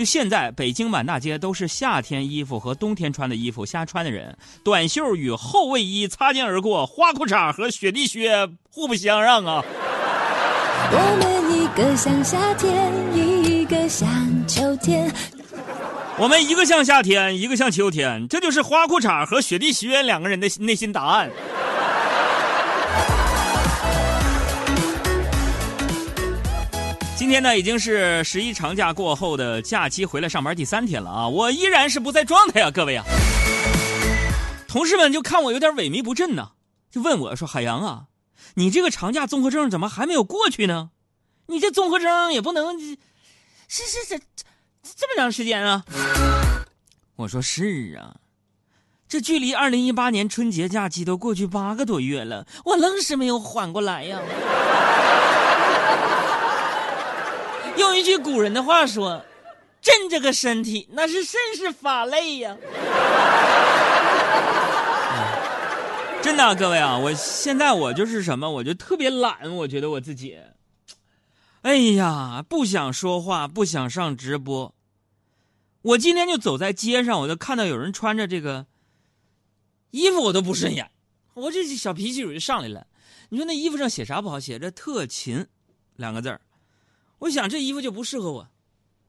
就现在，北京满大街都是夏天衣服和冬天穿的衣服瞎穿的人，短袖与厚卫衣擦肩而过，花裤衩和雪地靴互不相让啊！我们一个像夏天，一个像秋天。我们一个像夏天，一个像秋天，这就是花裤衩和雪地靴两个人的内心答案。今天呢，已经是十一长假过后的假期回来上班第三天了啊！我依然是不在状态啊，各位啊！同事们就看我有点萎靡不振呢，就问我说：“海洋啊，你这个长假综合症怎么还没有过去呢？你这综合症也不能是是是这么长时间啊？”我说：“是啊，这距离二零一八年春节假期都过去八个多月了，我愣是没有缓过来呀。”用一句古人的话说：“朕这个身体那是甚是乏累呀。”真的，各位啊，我现在我就是什么，我就特别懒，我觉得我自己，哎呀，不想说话，不想上直播。我今天就走在街上，我就看到有人穿着这个衣服，我都不顺眼，我这小脾气就上来了。你说那衣服上写啥不好？写着“特勤”两个字儿。我想这衣服就不适合我，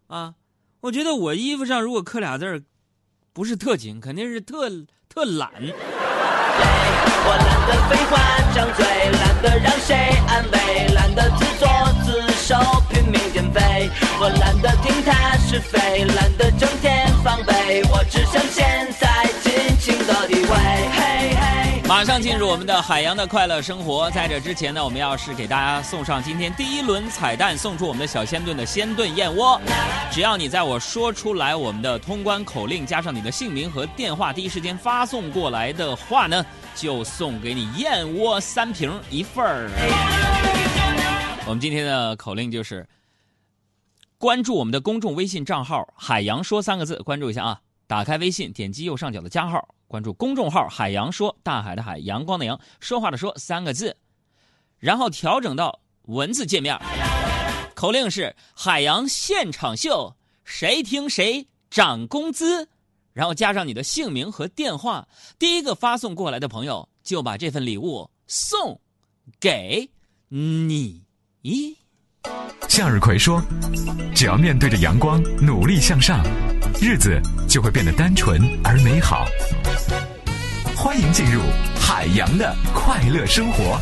啊，我觉得我衣服上如果刻俩字儿，不是特勤，肯定是特特懒。我懒得废话张嘴，懒得让谁安慰，懒得自作自受拼命减肥。我懒得听他是非，懒得整天防备，我只想现在尽情的体会。嘿嘿。马上进入我们的海洋的快乐生活。在这之前呢，我们要是给大家送上今天第一轮彩蛋，送出我们的小鲜炖的鲜炖燕窝。只要你在我说出来我们的通关口令，加上你的姓名和电话，第一时间发送过来的话呢，就送给你燕窝三瓶一份儿。我们今天的口令就是关注我们的公众微信账号“海洋说”三个字，关注一下啊。打开微信，点击右上角的加号。关注公众号“海洋说”，大海的海，阳光的阳，说话的说三个字，然后调整到文字界面。口令是“海洋现场秀”，谁听谁涨工资，然后加上你的姓名和电话，第一个发送过来的朋友就把这份礼物送给你。向日葵说：“只要面对着阳光，努力向上。”日子就会变得单纯而美好。欢迎进入海洋的快乐生活。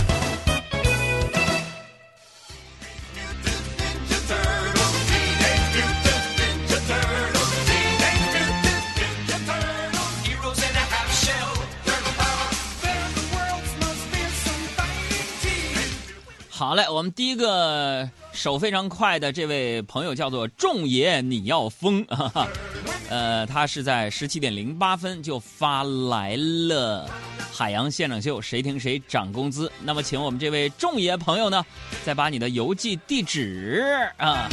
好嘞，我们第一个手非常快的这位朋友叫做仲爷，你要疯啊！呃，他是在十七点零八分就发来了海洋现场秀，谁听谁涨工资。那么，请我们这位仲爷朋友呢，再把你的邮寄地址啊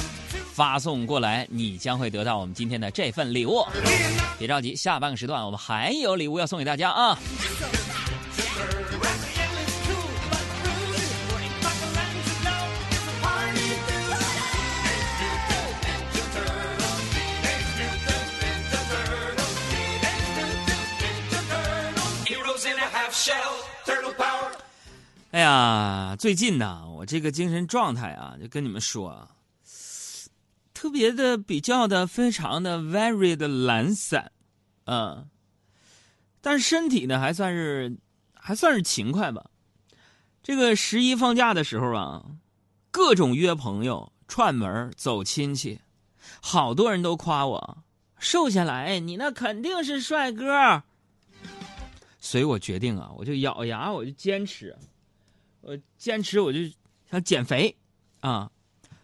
发送过来，你将会得到我们今天的这份礼物。别着急，下半个时段我们还有礼物要送给大家啊。哎呀，最近呢，我这个精神状态啊，就跟你们说啊，特别的比较的非常的 very 的懒散，嗯，但是身体呢还算是还算是勤快吧。这个十一放假的时候啊，各种约朋友串门走亲戚，好多人都夸我瘦下来，你那肯定是帅哥。所以我决定啊，我就咬牙，我就坚持。我坚持，我就想减肥，啊，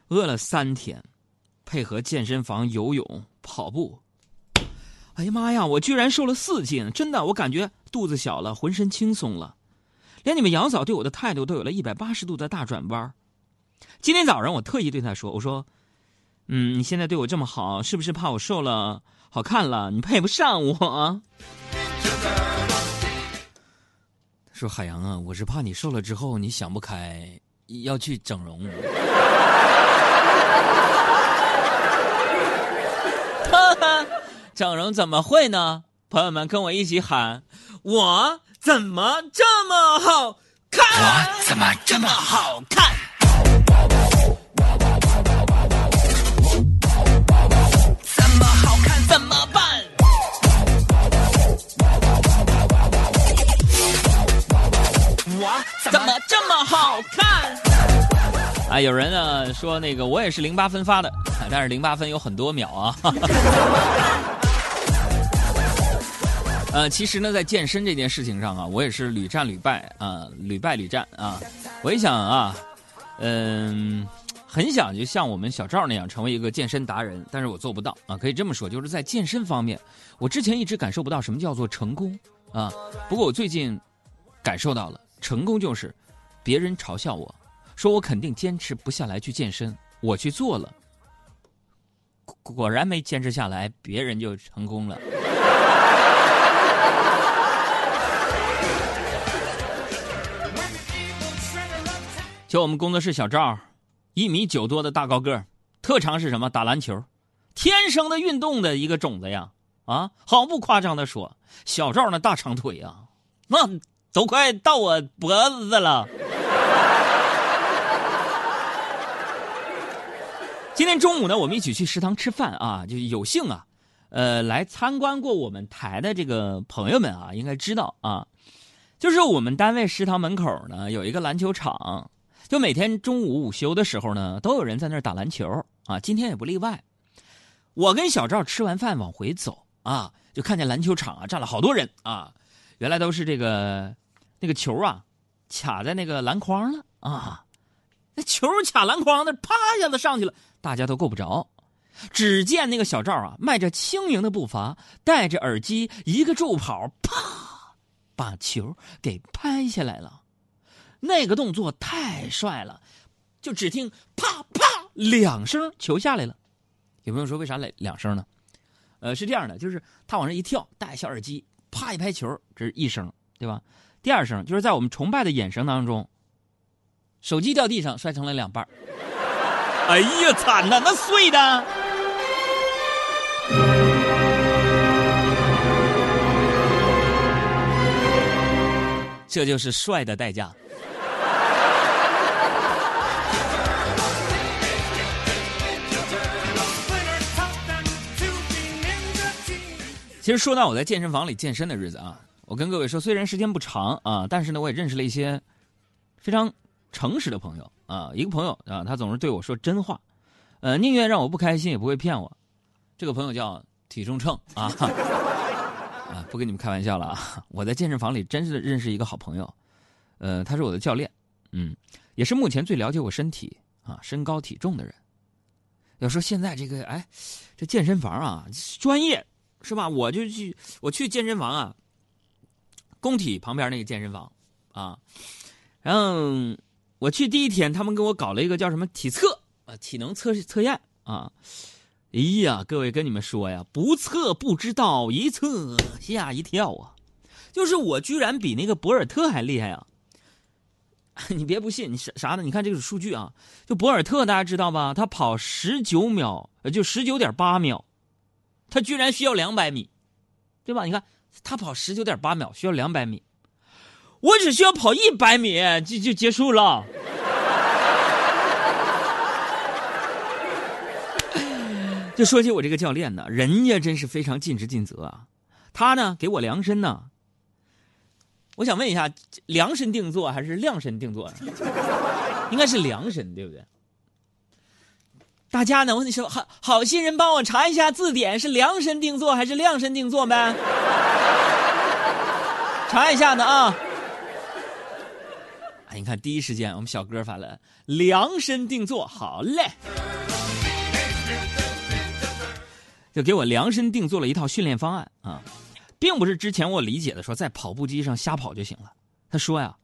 饿了三天，配合健身房游泳、跑步，哎呀妈呀，我居然瘦了四斤！真的，我感觉肚子小了，浑身轻松了，连你们杨嫂对我的态度都有了一百八十度的大转弯。今天早上我特意对她说：“我说，嗯，你现在对我这么好，是不是怕我瘦了好看了，你配不上我？”说海洋啊，我是怕你瘦了之后你想不开，要去整容。哈 哈整容怎么会呢？朋友们，跟我一起喊：我怎么这么好看？我怎么这么好看？这么好看？啊，有人呢说那个我也是零八分发的，但是零八分有很多秒啊。呃，其实呢，在健身这件事情上啊，我也是屡战屡败啊，屡败屡战啊。我一想啊，嗯，很想就像我们小赵那样成为一个健身达人，但是我做不到啊。可以这么说，就是在健身方面，我之前一直感受不到什么叫做成功啊。不过我最近感受到了，成功就是别人嘲笑我说我肯定坚持不下来去健身，我去做了，果然没坚持下来，别人就成功了。就我们工作室小赵，一米九多的大高个特长是什么？打篮球，天生的运动的一个种子呀！啊，毫不夸张的说，小赵那大长腿啊，那都快到我脖子了。今天中午呢，我们一起去食堂吃饭啊，就有幸啊，呃，来参观过我们台的这个朋友们啊，应该知道啊，就是我们单位食堂门口呢有一个篮球场。就每天中午午休的时候呢，都有人在那儿打篮球啊，今天也不例外。我跟小赵吃完饭往回走啊，就看见篮球场啊站了好多人啊，原来都是这个那个球啊卡在那个篮筐了啊，那球卡篮筐那啪一下子上去了，大家都够不着。只见那个小赵啊，迈着轻盈的步伐，戴着耳机，一个助跑，啪，把球给拍下来了。那个动作太帅了，就只听啪啪两声，球下来了。有朋友说为啥两两声呢？呃，是这样的，就是他往上一跳，戴小耳机，啪一拍球，这是一声，对吧？第二声就是在我们崇拜的眼神当中，手机掉地上摔成了两半。哎呀，惨呐，那碎的。这就是帅的代价。其实说到我在健身房里健身的日子啊，我跟各位说，虽然时间不长啊，但是呢，我也认识了一些非常诚实的朋友啊。一个朋友啊，他总是对我说真话，呃，宁愿让我不开心，也不会骗我。这个朋友叫体重秤啊，啊，不跟你们开玩笑了啊！我在健身房里真是认识一个好朋友，呃，他是我的教练，嗯，也是目前最了解我身体啊、身高体重的人。要说现在这个，哎，这健身房啊，专业。是吧？我就去，我去健身房啊，工体旁边那个健身房啊，然后我去第一天，他们给我搞了一个叫什么体测啊，体能测试测验啊。哎呀，各位跟你们说呀，不测不知道，一测吓一跳啊！就是我居然比那个博尔特还厉害啊！你别不信，你啥啥呢？你看这个数据啊，就博尔特大家知道吧？他跑十九秒，就十九点八秒。他居然需要两百米，对吧？你看他跑十九点八秒，需要两百米，我只需要跑一百米就就结束了。就说起我这个教练呢，人家真是非常尽职尽责啊。他呢给我量身呢，我想问一下，量身定做还是量身定做？应该是量身，对不对？大家呢？我跟你说，好好心人帮我查一下字典，是量身定做还是量身定做呗？查一下呢啊！你看，第一时间我们小哥发了“量身定做”，好嘞，就给我量身定做了一套训练方案啊，并不是之前我理解的说在跑步机上瞎跑就行了。他说呀，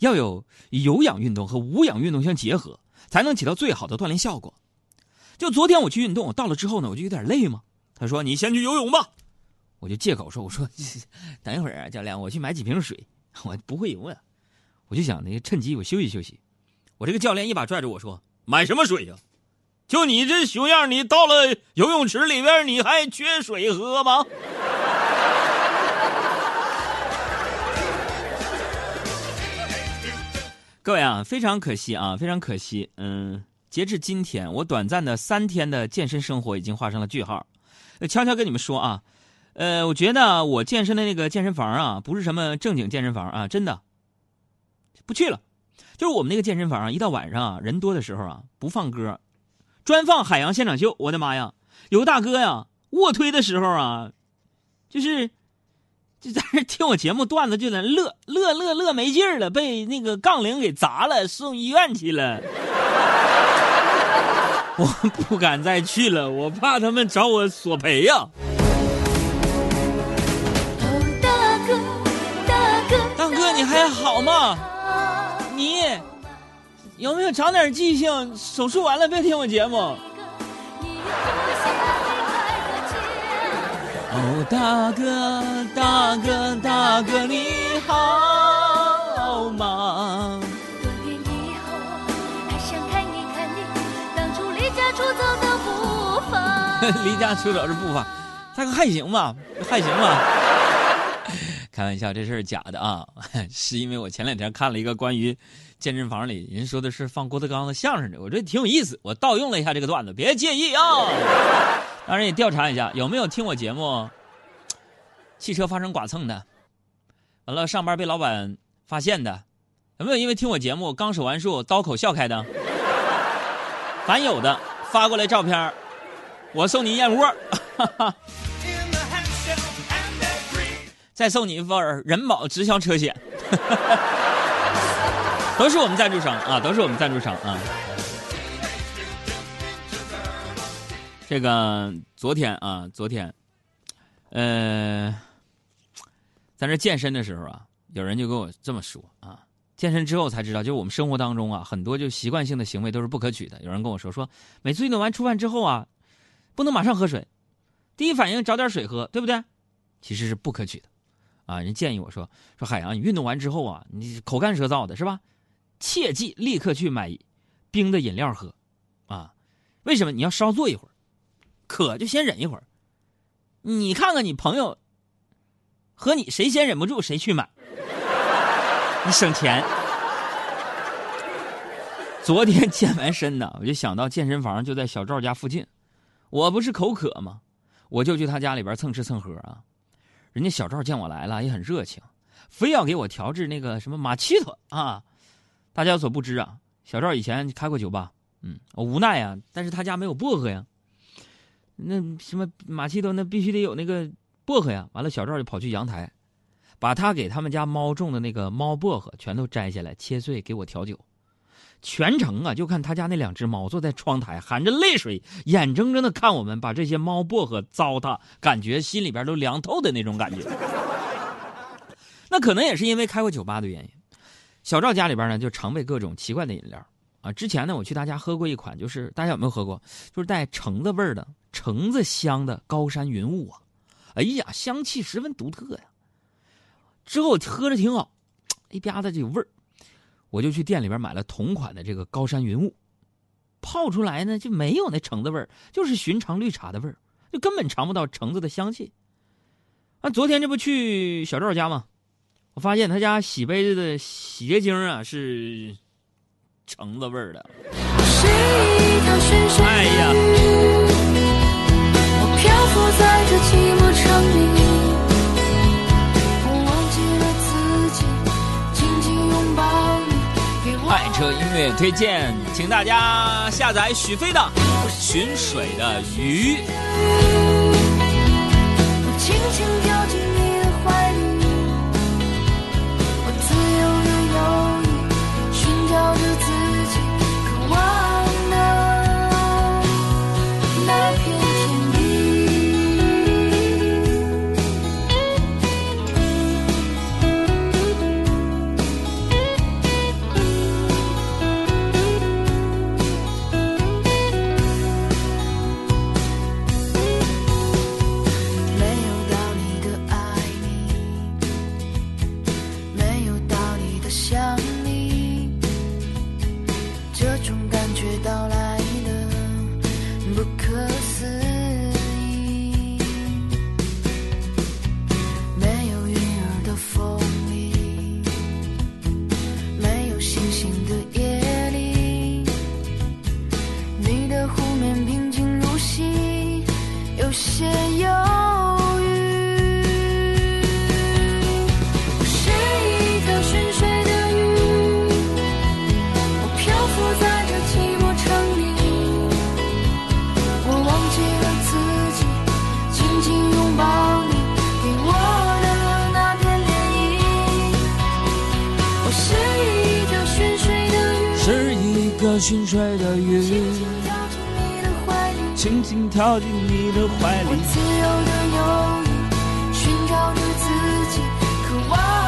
要有有氧运动和无氧运动相结合，才能起到最好的锻炼效果。就昨天我去运动，到了之后呢，我就有点累嘛。他说：“你先去游泳吧。”我就借口说：“我说 等一会儿啊，教练，我去买几瓶水。我不会游呀。”我就想那个趁机我休息休息。我这个教练一把拽着我说：“买什么水呀？就你这熊样，你到了游泳池里边，你还缺水喝吗？各位啊，非常可惜啊，非常可惜。嗯，截至今天，我短暂的三天的健身生活已经画上了句号。悄悄跟你们说啊，呃，我觉得我健身的那个健身房啊，不是什么正经健身房啊，真的不去了。就是我们那个健身房啊，一到晚上啊，人多的时候啊，不放歌，专放海洋现场秀。我的妈呀，有个大哥呀，卧推的时候啊，就是就在那听我节目段子，就在那乐乐乐乐没劲儿了，被那个杠铃给砸了，送医院去了。我不敢再去了，我怕他们找我索赔呀、哦，大哥，大哥，大哥，你还好吗？有没有长点记性？手术完了别听我节目。大哥，大哥，大哥，你好吗？多年以后，还想看一看你当初离家出走的步伐。离家出走是步伐，大哥还行吧？还行吧？开玩笑，这事儿假的啊，是因为我前两天看了一个关于健身房里人说的是放郭德纲的相声的，我觉得挺有意思，我盗用了一下这个段子，别介意啊。当然也调查一下有没有听我节目，汽车发生剐蹭的，完了上班被老板发现的，有没有因为听我节目刚手完术刀口笑开的？凡有的发过来照片我送你燕窝，再送你一份人保直销车险，都是我们赞助商啊，都是我们赞助商啊。这个昨天啊，昨天，呃，在这健身的时候啊，有人就跟我这么说啊，健身之后才知道，就是我们生活当中啊，很多就习惯性的行为都是不可取的。有人跟我说，说每次运动完出汗之后啊，不能马上喝水，第一反应找点水喝，对不对？其实是不可取的，啊，人建议我说说海洋，你运动完之后啊，你口干舌燥的是吧？切记立刻去买冰的饮料喝，啊，为什么？你要稍坐一会儿，渴就先忍一会儿。你看看你朋友和你谁先忍不住谁去买，你省钱。昨天健完身呢，我就想到健身房就在小赵家附近，我不是口渴吗？我就去他家里边蹭吃蹭喝啊。人家小赵见我来了也很热情，非要给我调制那个什么马奇托啊。大家有所不知啊，小赵以前开过酒吧，嗯，我无奈啊，但是他家没有薄荷呀。那什么马奇托那必须得有那个薄荷呀。完了，小赵就跑去阳台，把他给他们家猫种的那个猫薄荷全都摘下来切碎给我调酒。全程啊，就看他家那两只猫坐在窗台，含着泪水，眼睁睁的看我们把这些猫薄荷糟蹋，感觉心里边都凉透的那种感觉。那可能也是因为开过酒吧的原因，小赵家里边呢就常备各种奇怪的饮料啊。之前呢，我去他家喝过一款，就是大家有没有喝过？就是带橙子味儿的、橙子香的高山云雾啊！哎呀，香气十分独特呀。之后喝着挺好，一吧嗒就有味儿。我就去店里边买了同款的这个高山云雾，泡出来呢就没有那橙子味儿，就是寻常绿茶的味儿，就根本尝不到橙子的香气。啊，昨天这不去小赵家吗？我发现他家洗杯子的洗洁精啊是橙子味儿的。推荐，请大家下载许飞的《寻水的鱼》。我轻轻跳进你的怀里，我自由的游，寻找着心碎的雨，轻轻跳进你的怀里，轻轻跳进你的怀里。我自由的游弋，寻找着自己，渴望。